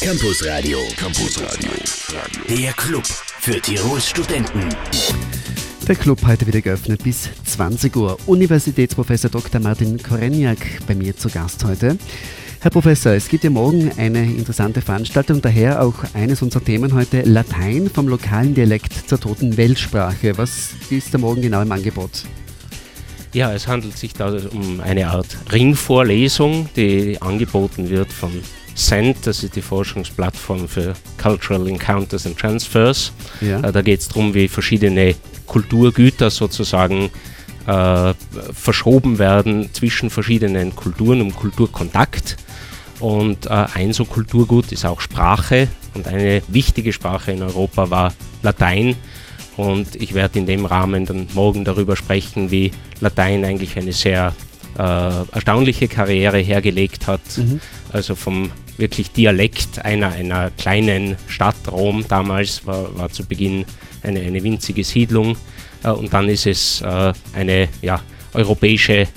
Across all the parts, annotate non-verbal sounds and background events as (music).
Campus Radio. Campus Radio. Der Club für Tirols Studenten. Der Club heute wieder geöffnet bis 20 Uhr. Universitätsprofessor Dr. Martin Koreniak bei mir zu Gast heute. Herr Professor, es gibt ja morgen eine interessante Veranstaltung, daher auch eines unserer Themen heute, Latein vom lokalen Dialekt zur toten Weltsprache. Was ist da morgen genau im Angebot? Ja, es handelt sich da um eine Art Ringvorlesung, die angeboten wird von CENT, das ist die Forschungsplattform für Cultural Encounters and Transfers. Ja. Äh, da geht es darum, wie verschiedene Kulturgüter sozusagen äh, verschoben werden zwischen verschiedenen Kulturen, um Kulturkontakt. Und äh, ein so Kulturgut ist auch Sprache. Und eine wichtige Sprache in Europa war Latein. Und ich werde in dem Rahmen dann morgen darüber sprechen, wie Latein eigentlich eine sehr äh, erstaunliche Karriere hergelegt hat. Mhm. Also vom wirklich Dialekt einer, einer kleinen Stadt, Rom damals, war, war zu Beginn eine, eine winzige Siedlung. Äh, und dann ist es äh, eine ja, europäische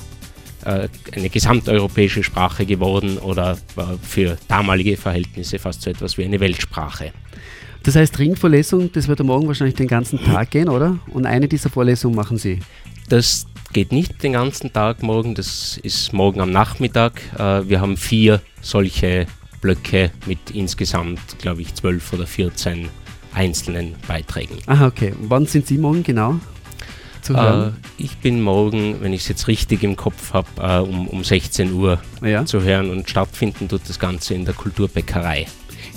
äh, eine gesamteuropäische Sprache geworden oder für damalige Verhältnisse fast so etwas wie eine Weltsprache. Das heißt, Ringvorlesung, das wird morgen wahrscheinlich den ganzen Tag gehen, oder? Und eine dieser Vorlesungen machen Sie? Das geht nicht den ganzen Tag morgen, das ist morgen am Nachmittag. Äh, wir haben vier solche Blöcke mit insgesamt, glaube ich, zwölf oder 14 einzelnen Beiträgen. Aha, okay. Wann sind Sie morgen genau? Zu hören? Äh, ich bin morgen, wenn ich es jetzt richtig im Kopf habe, äh, um, um 16 Uhr ja. zu hören und stattfinden tut das Ganze in der Kulturbäckerei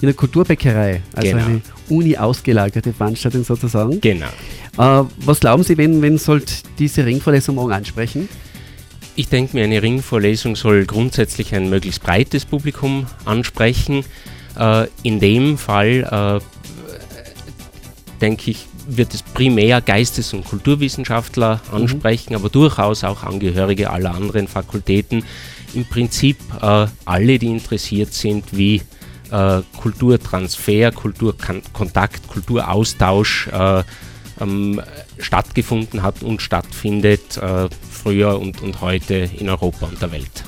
in der Kulturbäckerei, also genau. eine Uni-ausgelagerte Veranstaltung sozusagen. Genau. Äh, was glauben Sie, wen, wen sollte diese Ringvorlesung morgen ansprechen? Ich denke mir, eine Ringvorlesung soll grundsätzlich ein möglichst breites Publikum ansprechen. Äh, in dem Fall, äh, denke ich, wird es primär Geistes- und Kulturwissenschaftler mhm. ansprechen, mhm. aber durchaus auch Angehörige aller anderen Fakultäten. Im Prinzip äh, alle, die interessiert sind, wie Kulturtransfer, Kulturkontakt, Kulturaustausch äh, ähm, stattgefunden hat und stattfindet, äh, früher und, und heute in Europa und der Welt.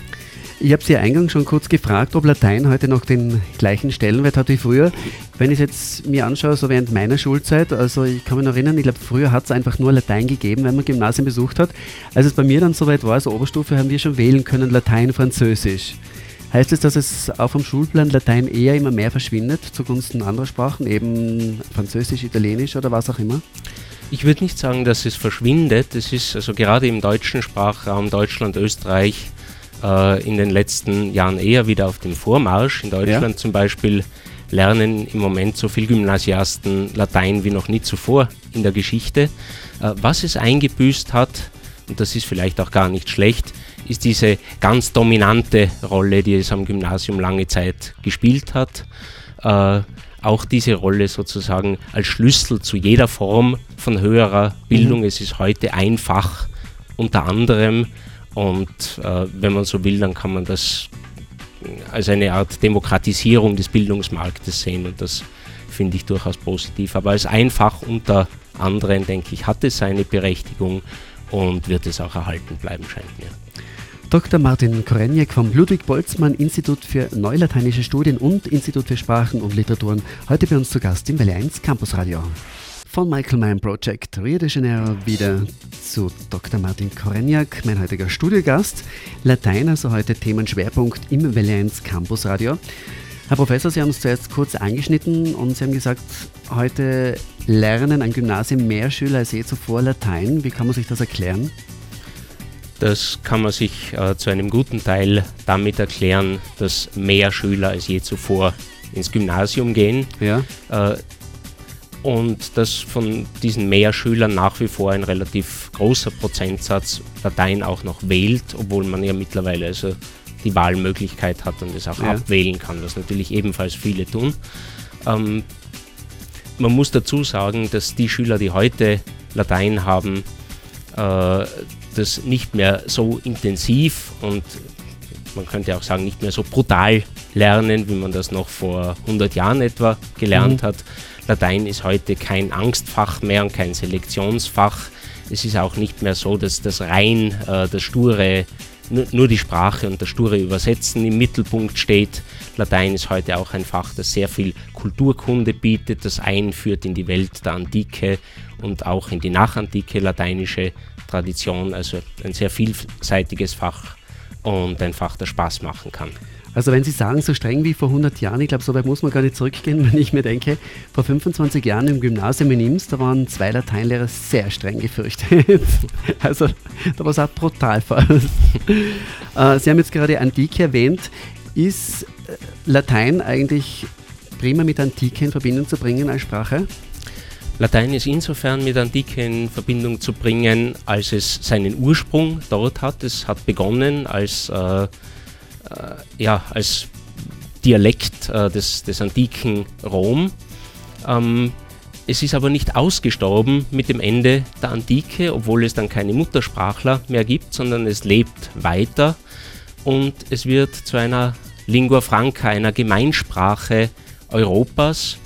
Ich habe Sie eingangs schon kurz gefragt, ob Latein heute noch den gleichen Stellenwert hat wie früher. Wenn ich es jetzt mir anschaue, so während meiner Schulzeit, also ich kann mich noch erinnern, ich glaube, früher hat es einfach nur Latein gegeben, wenn man Gymnasien besucht hat. Als es bei mir dann soweit war, also Oberstufe, haben wir schon wählen können Latein, Französisch. Heißt es, dass es auch vom Schulplan Latein eher immer mehr verschwindet zugunsten anderer Sprachen, eben Französisch, Italienisch oder was auch immer? Ich würde nicht sagen, dass es verschwindet. Es ist also gerade im deutschen Sprachraum Deutschland, Österreich äh, in den letzten Jahren eher wieder auf dem Vormarsch. In Deutschland ja. zum Beispiel lernen im Moment so viele Gymnasiasten Latein wie noch nie zuvor in der Geschichte. Äh, was es eingebüßt hat, und das ist vielleicht auch gar nicht schlecht, ist diese ganz dominante Rolle, die es am Gymnasium lange Zeit gespielt hat. Äh, auch diese Rolle sozusagen als Schlüssel zu jeder Form von höherer Bildung. Mhm. Es ist heute einfach unter anderem und äh, wenn man so will, dann kann man das als eine Art Demokratisierung des Bildungsmarktes sehen und das finde ich durchaus positiv. Aber als einfach unter anderem, denke ich, hat es seine Berechtigung und wird es auch erhalten bleiben, scheint mir. Dr. Martin Koreniak vom Ludwig-Boltzmann-Institut für Neulateinische Studien und Institut für Sprachen und Literaturen heute bei uns zu Gast im Welle 1 Campusradio. Von Michael Mann Project Rio de Janeiro wieder zu Dr. Martin Koreniak, mein heutiger Studiogast. Latein, also heute Themenschwerpunkt im Welle 1 Campusradio. Herr Professor, Sie haben es zuerst kurz angeschnitten und Sie haben gesagt, heute lernen ein Gymnasium mehr Schüler als je zuvor Latein. Wie kann man sich das erklären? Das kann man sich äh, zu einem guten Teil damit erklären, dass mehr Schüler als je zuvor ins Gymnasium gehen. Ja. Äh, und dass von diesen mehr Schülern nach wie vor ein relativ großer Prozentsatz Latein auch noch wählt, obwohl man ja mittlerweile also die Wahlmöglichkeit hat und es auch ja. abwählen kann, was natürlich ebenfalls viele tun. Ähm, man muss dazu sagen, dass die Schüler, die heute Latein haben, das nicht mehr so intensiv und man könnte auch sagen, nicht mehr so brutal lernen, wie man das noch vor 100 Jahren etwa gelernt mhm. hat. Latein ist heute kein Angstfach mehr und kein Selektionsfach. Es ist auch nicht mehr so, dass das rein äh, das sture nur, die Sprache und das sture Übersetzen im Mittelpunkt steht. Latein ist heute auch ein Fach, das sehr viel Kulturkunde bietet, das einführt in die Welt der Antike und auch in die nachantike lateinische Tradition. Also ein sehr vielseitiges Fach und ein Fach, das Spaß machen kann. Also wenn Sie sagen, so streng wie vor 100 Jahren, ich glaube, so weit muss man gar nicht zurückgehen, (laughs) wenn ich mir denke, vor 25 Jahren im Gymnasium in Ims, da waren zwei Lateinlehrer sehr streng gefürchtet. (laughs) Also da war es auch brutal fast. (laughs) Äh, Sie haben jetzt gerade Antike erwähnt. Ist äh, Latein eigentlich prima mit Antike in Verbindung zu bringen als Sprache? Latein ist insofern mit Antike in Verbindung zu bringen, als es seinen Ursprung dort hat. Es hat begonnen als äh, ja, als Dialekt äh, des, des antiken Rom. Ähm, es ist aber nicht ausgestorben mit dem Ende der Antike, obwohl es dann keine Muttersprachler mehr gibt, sondern es lebt weiter. Und es wird zu einer Lingua Franca, einer Gemeinsprache Europas.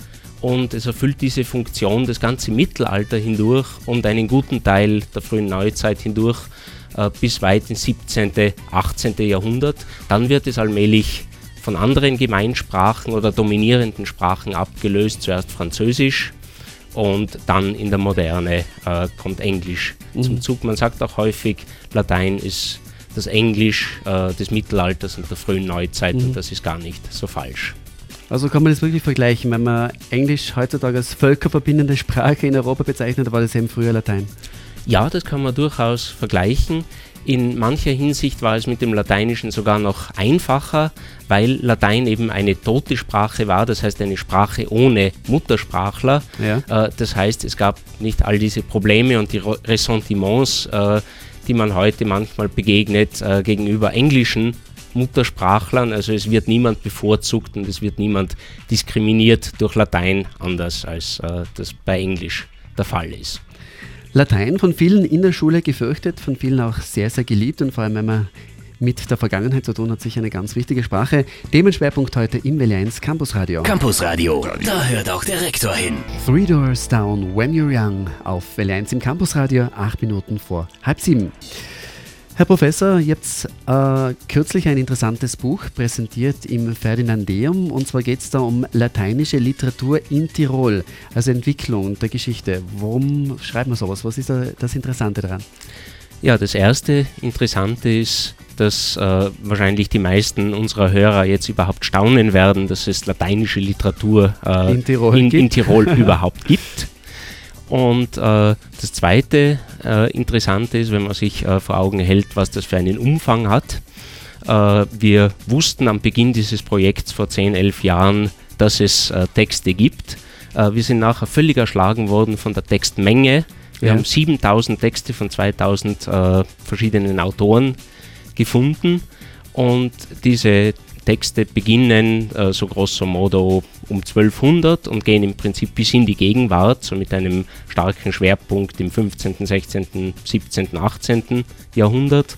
Und es erfüllt diese Funktion das ganze Mittelalter hindurch und einen guten Teil der frühen Neuzeit hindurch. äh, bis weit ins 17., 18. Jahrhundert. Dann wird es allmählich von anderen Gemeinsprachen oder dominierenden Sprachen abgelöst, zuerst Französisch und dann in der Moderne äh, kommt Englisch mhm. zum Zug. Man sagt auch häufig, Latein ist das Englisch äh, des Mittelalters und der frühen Neuzeit mhm. und das ist gar nicht so falsch. Also kann man das wirklich vergleichen, wenn man Englisch heutzutage als völkerverbindende Sprache in Europa bezeichnet, war das eben früher Latein. Ja, das kann man durchaus vergleichen. In mancher Hinsicht war es mit dem Lateinischen sogar noch einfacher, weil Latein eben eine tote Sprache war, das heißt eine Sprache ohne Muttersprachler. Ja. Äh, das heißt, es gab nicht all diese Probleme und die Ressentiments, äh, die man heute manchmal begegnet äh, gegenüber englischen Muttersprachlern. Also es wird niemand bevorzugt und es wird niemand diskriminiert durch Latein anders als das bei Englisch der Fall ist. Latein von vielen in der Schule gefürchtet, von vielen auch sehr, sehr geliebt und vor allem, wenn man mit der Vergangenheit zu tun hat, sicher eine ganz wichtige Sprache. Themenschwerpunkt heute im Welle 1 Campus Radio. Campus Radio, da hört auch der Rektor hin. Three Doors Down When You're Young auf Welle 1 im Campus Radio, acht Minuten vor halb sieben. Herr Professor, ihr habt äh, kürzlich ein interessantes Buch präsentiert im Ferdinandeum und zwar geht es da um lateinische Literatur in Tirol, also Entwicklung der Geschichte. Warum schreibt man sowas? Was ist da das Interessante daran? Ja, das erste Interessante ist, dass äh, wahrscheinlich die meisten unserer Hörer jetzt überhaupt staunen werden, dass es lateinische Literatur äh, in Tirol, in, in Tirol (laughs) überhaupt gibt. Und äh, das zweite äh, Interessante ist, wenn man sich äh, vor Augen hält, was das für einen Umfang hat. Äh, wir wussten am Beginn dieses Projekts vor 10, 11 Jahren, dass es äh, Texte gibt. Äh, wir sind nachher völlig erschlagen worden von der Textmenge. Wir ja. haben 7000 Texte von 2000 verschiedenen Autoren gefunden und diese Texte beginnen äh, so grosso modo um 1200 und gehen im Prinzip bis in die Gegenwart, so mit einem starken Schwerpunkt im 15., 16., 17., 18. Jahrhundert.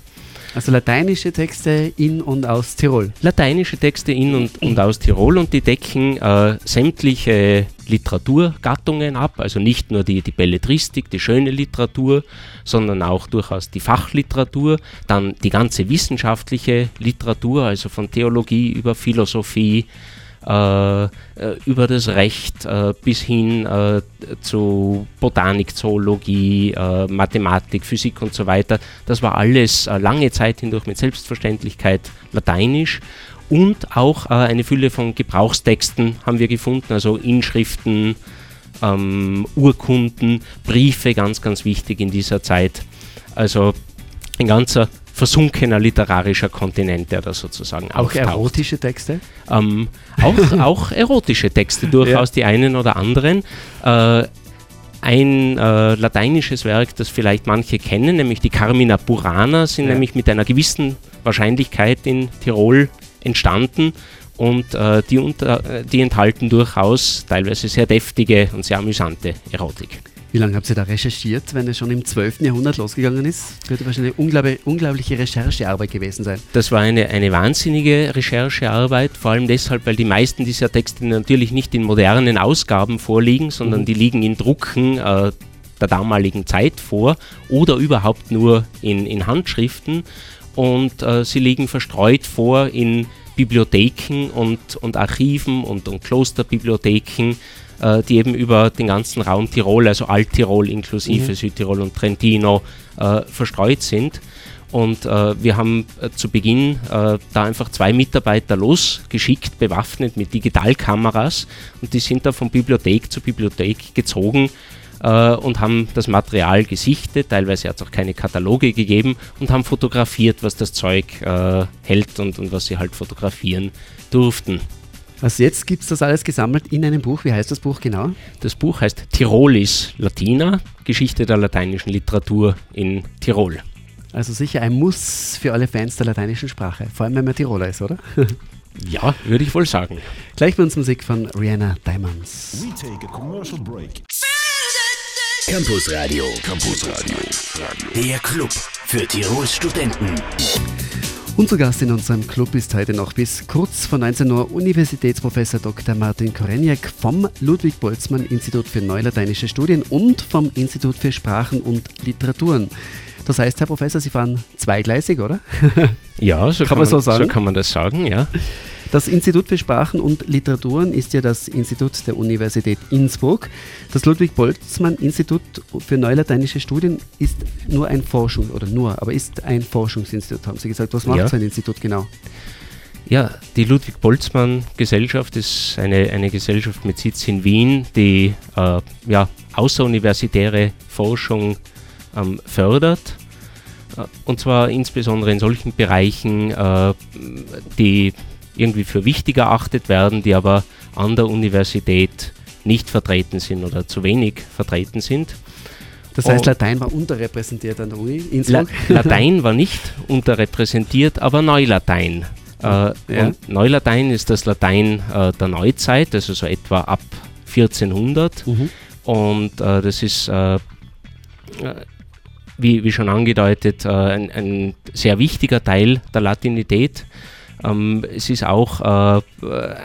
Also lateinische Texte in und aus Tirol. Lateinische Texte in und, und aus Tirol und die decken äh, sämtliche Literaturgattungen ab, also nicht nur die, die Belletristik, die schöne Literatur, sondern auch durchaus die Fachliteratur, dann die ganze wissenschaftliche Literatur, also von Theologie über Philosophie, äh, äh, über das Recht äh, bis hin äh, zu Botanik, Zoologie, äh, Mathematik, Physik und so weiter. Das war alles äh, lange Zeit hindurch mit Selbstverständlichkeit lateinisch und auch eine Fülle von Gebrauchstexten haben wir gefunden, also Inschriften, ähm, Urkunden, Briefe, ganz, ganz wichtig in dieser Zeit. Also ein ganzer versunkener literarischer Kontinent, der da sozusagen Auch auftaucht. erotische Texte? Ähm, auch, (laughs) auch erotische Texte, durchaus ja. die einen oder anderen. Äh, ein äh, lateinisches Werk, das vielleicht manche kennen, nämlich die Carmina Burana, sind ja. nämlich mit einer gewissen Wahrscheinlichkeit in Tirol entstanden und äh, die, unter, die enthalten durchaus teilweise sehr deftige und sehr amüsante Erotik. Wie lange habt ihr da recherchiert, wenn es schon im 12. Jahrhundert losgegangen ist? Das wird wahrscheinlich eine unglaubliche, unglaubliche Recherchearbeit gewesen sein. Das war eine, eine wahnsinnige Recherchearbeit, vor allem deshalb, weil die meisten dieser Texte natürlich nicht in modernen Ausgaben vorliegen, sondern mhm. die liegen in Drucken äh, der damaligen Zeit vor oder überhaupt nur in, in Handschriften. Und äh, sie liegen verstreut vor in Bibliotheken und, und Archiven und, und Klosterbibliotheken, äh, die eben über den ganzen Raum Tirol, also Alttirol inklusive mhm. Südtirol und Trentino, äh, verstreut sind. Und äh, wir haben äh, zu Beginn äh, da einfach zwei Mitarbeiter losgeschickt, bewaffnet mit Digitalkameras. Und die sind da von Bibliothek zu Bibliothek gezogen äh, und haben das Material gesichtet. Teilweise hat es auch keine Kataloge gegeben und haben fotografiert, was das Zeug äh, hält und, und was sie halt fotografieren durften. Also jetzt gibt es das alles gesammelt in einem Buch. Wie heißt das Buch genau? Das Buch heißt Tirolis Latina, Geschichte der lateinischen Literatur in Tirol. Also sicher ein Muss für alle Fans der lateinischen Sprache, vor allem wenn man Tiroler ist, oder? (laughs) ja, würde ich wohl sagen. Gleich bei uns Musik von Rihanna Diamonds. We take a commercial break. Campus Radio. Campus Radio. Der Club für Tirols Studenten. Unser Gast in unserem Club ist heute noch bis kurz vor 19 Uhr Universitätsprofessor Dr. Martin Koreniak vom Ludwig-Boltzmann-Institut für Neulateinische Studien und vom Institut für Sprachen und Literaturen. Das heißt, Herr Professor, Sie fahren zweigleisig, oder? Ja, so kann, kann man, so, sagen. so kann man das sagen, ja. Das Institut für Sprachen und Literaturen ist ja das Institut der Universität Innsbruck. Das Ludwig-Boltzmann-Institut für neulateinische Studien ist nur ein Forschung, oder nur, aber ist ein Forschungsinstitut, haben Sie gesagt. Was macht ja. so ein Institut genau? Ja, die Ludwig-Boltzmann-Gesellschaft ist eine, eine Gesellschaft mit Sitz in Wien, die äh, ja, außeruniversitäre Forschung ähm, fördert. Äh, und zwar insbesondere in solchen Bereichen, äh, die irgendwie für wichtig erachtet werden, die aber an der Universität nicht vertreten sind oder zu wenig vertreten sind. Das heißt, Latein war unterrepräsentiert an der Uni La (laughs) Latein war nicht unterrepräsentiert, aber Neulatein. Äh, ja. Neulatein ist das Latein äh, der Neuzeit, also so etwa ab 1400. Mhm. Und äh, das ist, äh, äh, wie, wie, schon angedeutet, äh, ein, ein, sehr wichtiger Teil der Latinität. Ähm, es ist auch äh,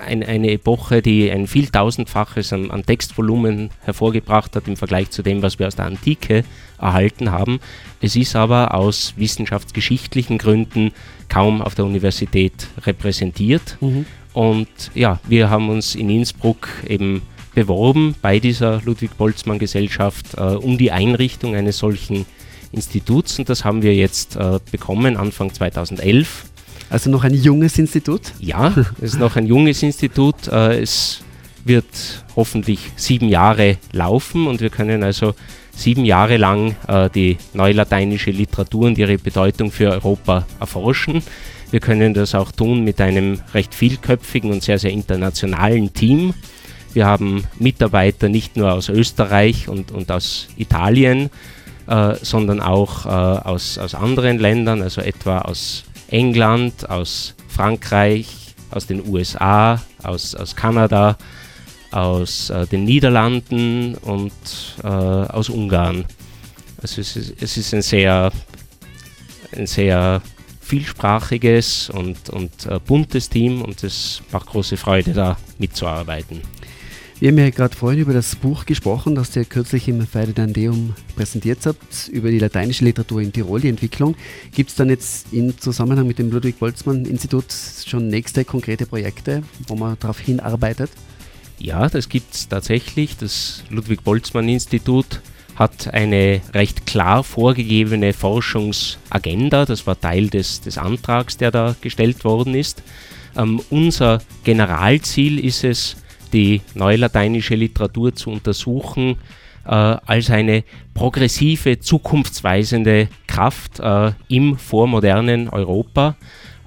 ein, eine Epoche, die ein vieltausendfaches an, an, Textvolumen hervorgebracht hat im Vergleich zu dem, was wir aus der Antike erhalten haben. Es ist aber aus wissenschaftsgeschichtlichen Gründen kaum auf der Universität repräsentiert. Mhm. Und ja, wir haben uns in Innsbruck eben beworben bei dieser Ludwig-Boltzmann-Gesellschaft äh, um die Einrichtung eines solchen Instituts und das haben wir jetzt äh, bekommen Anfang 2011 also noch ein junges Institut? Ja, es ist noch ein junges Institut. Äh, es wird hoffentlich sieben Jahre laufen und wir können also sieben Jahre lang äh, die neulateinische Literatur und ihre Bedeutung für Europa erforschen. Wir können das auch tun mit einem recht vielköpfigen und sehr, sehr internationalen Team. Wir haben Mitarbeiter nicht nur aus Österreich und, und aus Italien, äh, sondern auch äh, aus, aus anderen Ländern, also etwa aus England, aus Frankreich, aus den USA, aus, aus Kanada, aus äh, den Niederlanden und äh, aus Ungarn. Also es ist, es ist ein sehr, ein sehr vielsprachiges und, und äh, buntes Team und es macht große Freude, da mitzuarbeiten. Wir haben ja gerade vorhin über das Buch gesprochen, das ihr kürzlich im Feidedandeum präsentiert habt, über die lateinische Literatur in Tirol, die Entwicklung. Gibt es dann jetzt im Zusammenhang mit dem Ludwig-Boltzmann-Institut schon nächste konkrete Projekte, wo man darauf hinarbeitet? Ja, das gibt es tatsächlich. Das Ludwig-Boltzmann-Institut hat eine recht klar vorgegebene Forschungsagenda. Das war Teil des, des Antrags, der da gestellt worden ist. Ähm, unser Generalziel ist es, die neulateinische Literatur zu untersuchen äh, als eine progressive, zukunftsweisende Kraft äh, im vormodernen Europa,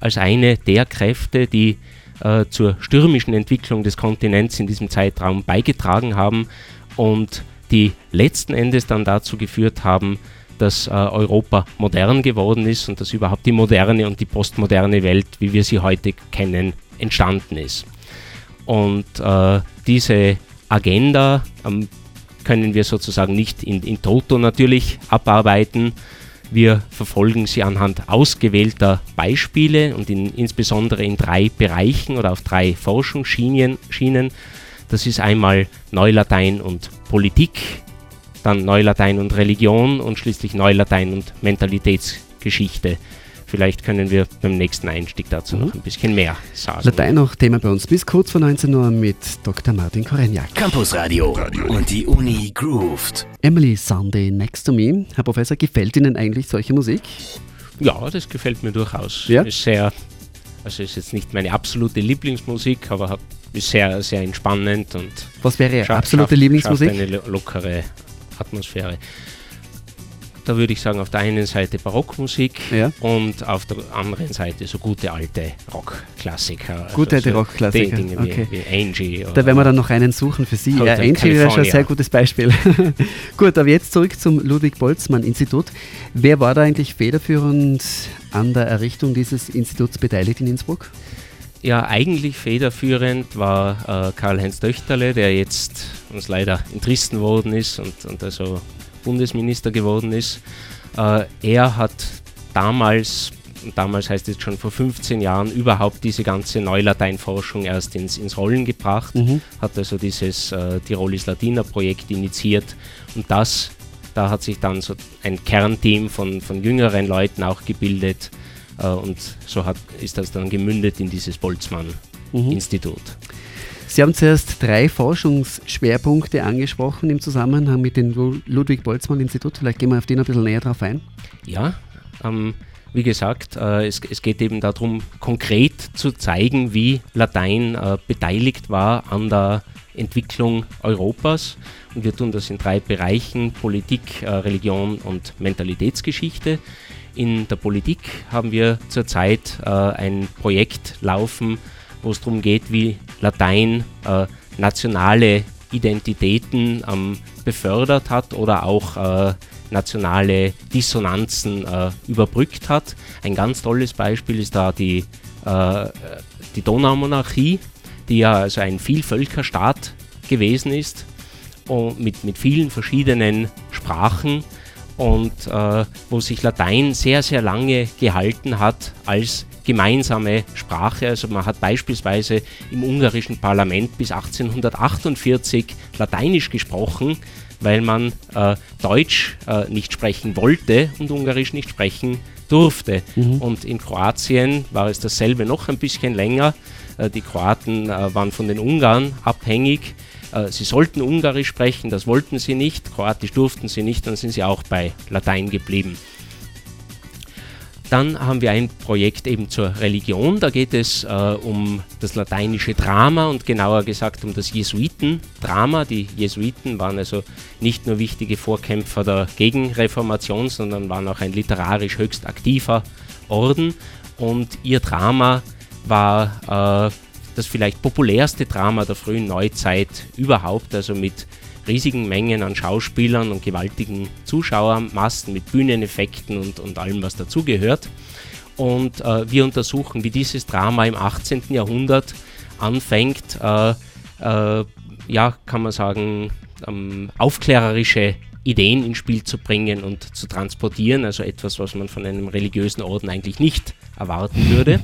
als eine der Kräfte, die äh, zur stürmischen Entwicklung des Kontinents in diesem Zeitraum beigetragen haben und die letzten Endes dann dazu geführt haben, dass äh, Europa modern geworden ist und dass überhaupt die moderne und die postmoderne Welt, wie wir sie heute kennen, entstanden ist. Und äh, diese Agenda ähm, können wir sozusagen nicht in, in Toto natürlich abarbeiten. Wir verfolgen sie anhand ausgewählter Beispiele und in, insbesondere in drei Bereichen oder auf drei Forschungsschienen. Schienen. Das ist einmal Neulatein und Politik, dann Neulatein und Religion und schließlich Neulatein und Mentalitätsgeschichte. Vielleicht können wir beim nächsten Einstieg dazu mhm. noch ein bisschen mehr sagen. Latein noch Thema bei uns bis kurz vor 19 Uhr mit Dr. Martin Koreniak. Campus Radio und die Uni grooved. Emily Sunday Next to Me. Herr Professor, gefällt Ihnen eigentlich solche Musik? Ja, das gefällt mir durchaus. Ja? Ist sehr, also ist jetzt nicht meine absolute Lieblingsmusik, aber ist sehr, sehr entspannend und Was wäre Ihre absolute schafft, Lieblingsmusik? Schafft eine lockere Atmosphäre da würde ich sagen, auf der einen Seite Barockmusik ja. und auf der anderen Seite so gute alte Rockklassiker. Also gute alte so Rockklassiker. Dinge okay. wie, wie Angie. Da werden wir dann noch einen suchen für Sie. Ja, Angie wäre schon ein sehr gutes Beispiel. (laughs) Gut, aber jetzt zurück zum Ludwig-Boltzmann-Institut. Wer war da eigentlich federführend an der Errichtung dieses Instituts beteiligt in Innsbruck? Ja, eigentlich federführend war äh, Karl-Heinz Döchterle, der jetzt uns leider entrissen worden ist und, und also Bundesminister geworden ist. Äh, er hat damals, damals heißt es schon vor 15 Jahren, überhaupt diese ganze Neulateinforschung erst ins, ins Rollen gebracht, mhm. hat also dieses äh, Tirolis Latina Projekt initiiert und das, da hat sich dann so ein Kernteam von, von jüngeren Leuten auch gebildet äh, und so hat, ist das dann gemündet in dieses Boltzmann-Institut. Mhm. Sie haben zuerst drei Forschungsschwerpunkte angesprochen im Zusammenhang mit dem Ludwig-Boltzmann-Institut. Vielleicht gehen wir auf den ein bisschen näher drauf ein. Ja, ähm, wie gesagt, äh, es, es, geht eben darum, konkret zu zeigen, wie Latein äh, beteiligt war an der Entwicklung Europas. Und wir tun das in drei Bereichen, Politik, äh, Religion und Mentalitätsgeschichte. In der Politik haben wir zurzeit äh, ein Projekt laufen, wo es darum geht, wie Latein äh, nationale Identitäten ähm, befördert hat oder auch äh, nationale Dissonanzen äh, überbrückt hat. Ein ganz tolles Beispiel ist da die, äh, die Donaumonarchie, die ja also ein Vielvölkerstaat gewesen ist und mit, mit vielen verschiedenen Sprachen und äh, wo sich Latein sehr, sehr lange gehalten hat als gemeinsame Sprache. Also man hat beispielsweise im ungarischen Parlament bis 1848 Lateinisch gesprochen, weil man äh, Deutsch äh, nicht sprechen wollte und Ungarisch nicht sprechen durfte. Mhm. Und in Kroatien war es dasselbe noch ein bisschen länger. Äh, die Kroaten äh, waren von den Ungarn abhängig. Äh, sie sollten Ungarisch sprechen, das wollten sie nicht. Kroatisch durften sie nicht, dann sind sie auch bei Latein geblieben. Dann haben wir ein Projekt eben zur Religion. Da geht es äh, um das lateinische Drama und genauer gesagt um das Jesuitendrama. Die Jesuiten waren also nicht nur wichtige Vorkämpfer der Gegenreformation, sondern waren auch ein literarisch höchst aktiver Orden. Und ihr Drama war äh, das vielleicht populärste Drama der frühen Neuzeit überhaupt, also mit riesigen Mengen an Schauspielern und gewaltigen Zuschauermassen mit Bühneneffekten und, und allem, was dazugehört. Und äh, wir untersuchen, wie dieses Drama im 18. Jahrhundert anfängt, äh, äh, ja, kann man sagen, ähm, aufklärerische Ideen ins Spiel zu bringen und zu transportieren, also etwas, was man von einem religiösen Orden eigentlich nicht erwarten würde.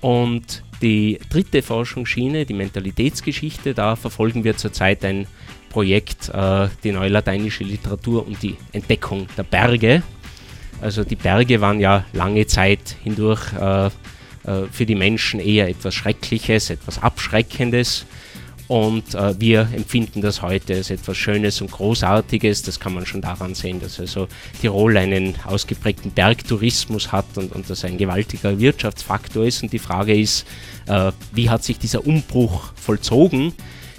Und die dritte Forschungsschiene, die Mentalitätsgeschichte, da verfolgen wir zurzeit ein Projekt äh, die neue lateinische Literatur und die Entdeckung der Berge. Also die Berge waren ja lange Zeit hindurch äh, äh, für die Menschen eher etwas Schreckliches, etwas Abschreckendes. Und äh, wir empfinden das heute als etwas Schönes und Großartiges. Das kann man schon daran sehen, dass also Tirol einen ausgeprägten Bergtourismus hat und, und das ein gewaltiger Wirtschaftsfaktor ist. Und die Frage ist, äh, wie hat sich dieser Umbruch vollzogen?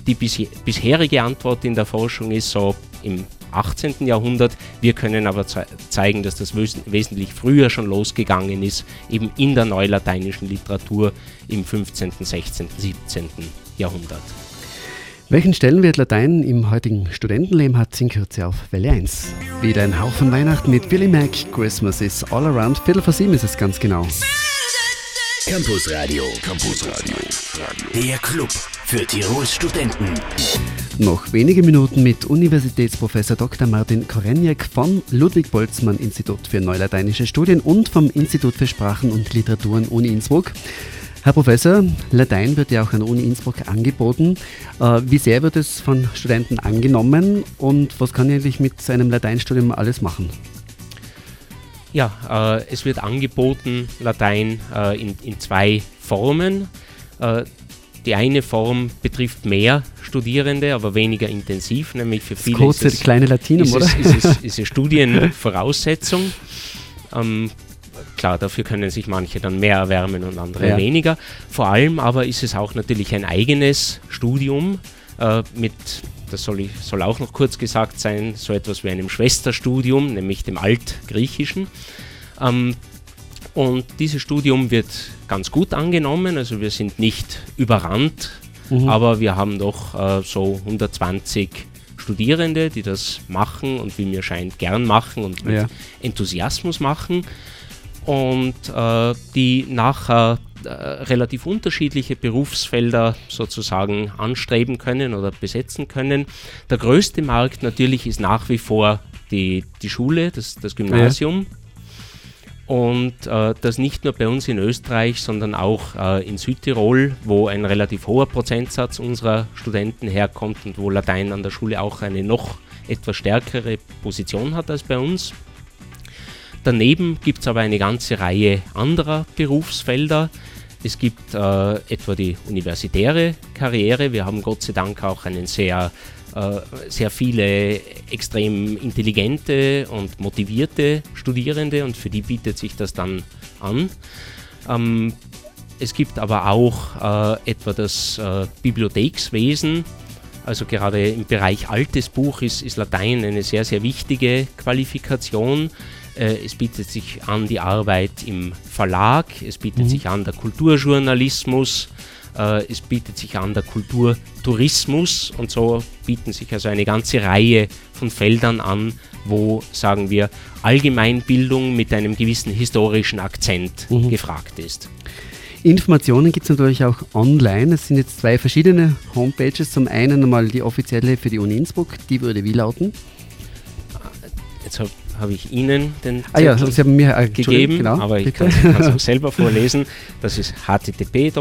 Die bisherige Antwort in der Forschung ist so im 18. Jahrhundert. Wir können aber ze zeigen, dass das wes wesentlich früher schon losgegangen ist, eben in der neulateinischen Literatur im 15., 16., 17. Jahrhundert. Welchen Stellenwert Latein im heutigen Studentenleben hat, in Kürze auf Welle 1. Wieder ein Hauch von Weihnachten mit Billy Mac. Christmas is all around. Viertel vor sieben ist es ganz genau. Campus Radio. Campus Radio. Der Club für Tirols Studenten. Noch wenige Minuten mit Universitätsprofessor Dr. Martin Koreniak vom Ludwig-Boltzmann-Institut für Neulateinische Studien und vom Institut für Sprachen und Literaturen Uni Innsbruck. Herr Professor, Latein wird ja auch an der Uni Innsbruck angeboten. Äh, wie sehr wird es von Studenten angenommen und was kann ich eigentlich mit seinem Lateinstudium alles machen? Ja, äh, es wird angeboten Latein äh, in, in zwei Formen. Äh, die eine Form betrifft mehr Studierende, aber weniger intensiv, nämlich für viele kurze, ist es, kleine Latinum, ist oder? Es, ist, es, ist es (laughs) Studienvoraussetzung. Ähm, klar, dafür können sich manche dann mehr erwärmen und andere ja. weniger. Vor allem aber ist es auch natürlich ein eigenes Studium äh, mit, das soll, ich, soll auch noch kurz gesagt sein, so etwas wie einem Schwesterstudium, nämlich dem Altgriechischen. Ähm, und dieses Studium wird ganz gut angenommen, also wir sind nicht überrannt, mhm. aber wir haben doch äh, so 120 Studierende, die das machen und wie mir scheint gern machen und mit ja. Enthusiasmus machen und äh, die nachher äh, relativ unterschiedliche Berufsfelder sozusagen anstreben können oder besetzen können. Der größte Markt natürlich ist nach wie vor die, die Schule, das, das Gymnasium. Ja. Und äh, das nicht nur bei uns in Österreich, sondern auch äh, in Südtirol, wo ein relativ hoher Prozentsatz unserer Studenten herkommt und wo Latein an der Schule auch eine noch etwas stärkere Position hat als bei uns. Daneben gibt es aber eine ganze Reihe anderer Berufsfelder. Es gibt äh, etwa die universitäre Karriere. Wir haben Gott sei Dank auch einen sehr äh, sehr viele extrem intelligente und motivierte Studierende und für die bietet sich das dann an. Ähm, es gibt aber auch äh, etwa das äh, Bibliothekswesen. Also gerade im Bereich altes Buch ist, ist Latein eine sehr, sehr wichtige Qualifikation. Äh, es bietet sich an die Arbeit im Verlag, es bietet mhm. sich an der Kulturjournalismus, äh, es bietet sich an der Kulturtourismus und so bieten sich also eine ganze Reihe von Feldern an, wo, sagen wir, Allgemeinbildung mit einem gewissen historischen Akzent mhm. gefragt ist. Informationen gibt es natürlich auch online. Es sind jetzt zwei verschiedene Homepages. Zum einen einmal die offizielle für die Uni Innsbruck, die würde wie lauten? Jetzt habe hab ich Ihnen den ah, ja, Sie haben mir äh, gegeben, genau, aber ich kann es auch (laughs) selber vorlesen. Das ist http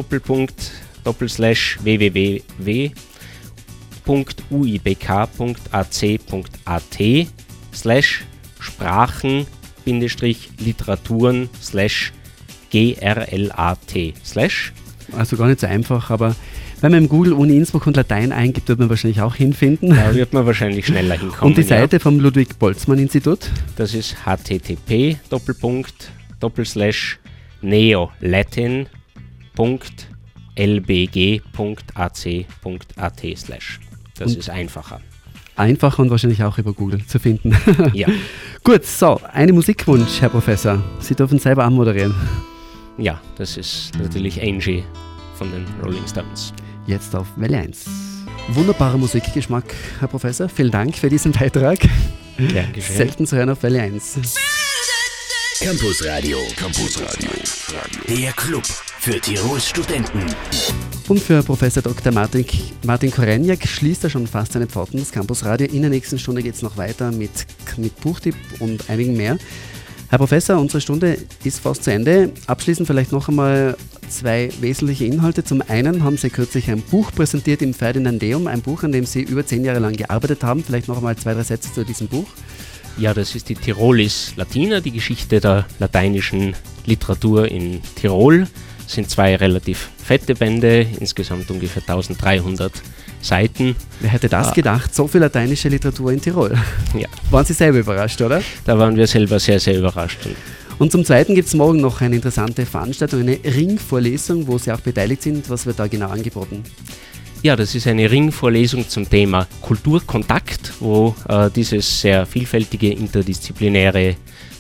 Doppelslash www.uibk.ac.at slash Sprachen Literaturen slash GRLAT slash. Also gar nicht so einfach, aber wenn man im Google Uni Innsbruck und Latein eingibt, wird man wahrscheinlich auch hinfinden. Da wird man wahrscheinlich schneller hinkommen. Und die Seite ja. vom Ludwig-Boltzmann-Institut? Das ist http Doppelpunkt Doppelslash neolatin.de lbg.ac.at slash. Das und ist einfacher. Einfacher und wahrscheinlich auch über Google zu finden. ja. (laughs) Gut, so, einen Musikwunsch, Herr Professor. Sie dürfen selber anmoderieren. Ja, das ist natürlich Angie von den Rolling Stones. Jetzt auf Welle 1. Wunderbarer Musikgeschmack, Herr Professor. Vielen Dank für diesen Beitrag. Gern geschehen. Selten zu hören auf Welle 1. Campus Radio. Campus Radio. Der Club für Tirols Studenten. Und für Professor Dr. Martin, Martin Koreniak schließt er schon fast seine Pforten des Campus Radio. In der nächsten Stunde geht es noch weiter mit, mit Buchtipp und einigen mehr. Herr Professor, unsere Stunde ist fast zu Ende. Abschließend vielleicht noch einmal zwei wesentliche Inhalte. Zum einen haben Sie kürzlich ein Buch präsentiert im Ferdinandeum, ein Buch, an dem Sie über zehn Jahre lang gearbeitet haben. Vielleicht noch einmal zwei, drei Sätze zu diesem Buch. Ja, das ist die Tirolis Latina, die Geschichte der lateinischen Literatur in Tirol sind zwei relativ fette Bände, insgesamt ungefähr 1300 Seiten. Wer hätte das ah. gedacht? So viel lateinische Literatur in Tirol. Ja. (laughs) Waren Sie selber überrascht, oder? Da waren wir selber sehr, sehr überrascht. Und zum Zweiten gibt es morgen noch eine interessante Veranstaltung, eine Ringvorlesung, wo Sie auch beteiligt sind. Was wird da genau angeboten? Ja, das ist eine Ringvorlesung zum Thema Kulturkontakt, wo äh, dieses sehr vielfältige interdisziplinäre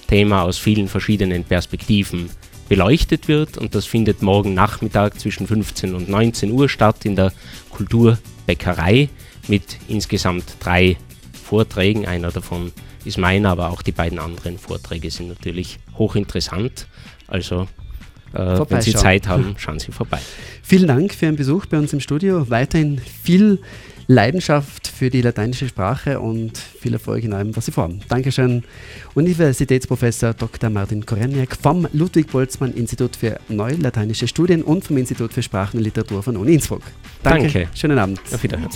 Thema aus vielen verschiedenen Perspektiven beleuchtet wird und das findet morgen Nachmittag zwischen 15 und 19 Uhr statt in der Kulturbäckerei mit insgesamt drei Vorträgen. Einer davon ist meiner, aber auch die beiden anderen Vorträge sind natürlich hochinteressant. Also äh, wenn Sie Zeit haben, (laughs) schauen Sie vorbei. Vielen Dank für Ihren Besuch bei uns im Studio. Weiterhin viel Leidenschaft für die lateinische Sprache und viel Erfolg in allem, was Sie vorhaben. Dankeschön. Universitätsprofessor Dr. Martin Koreniak vom Ludwig-Boltzmann-Institut für Neulateinische Studien und vom Institut für Sprachen und Literatur von Uni Innsbruck. Danke. Danke. Schönen Abend. Auf Wiedersehen.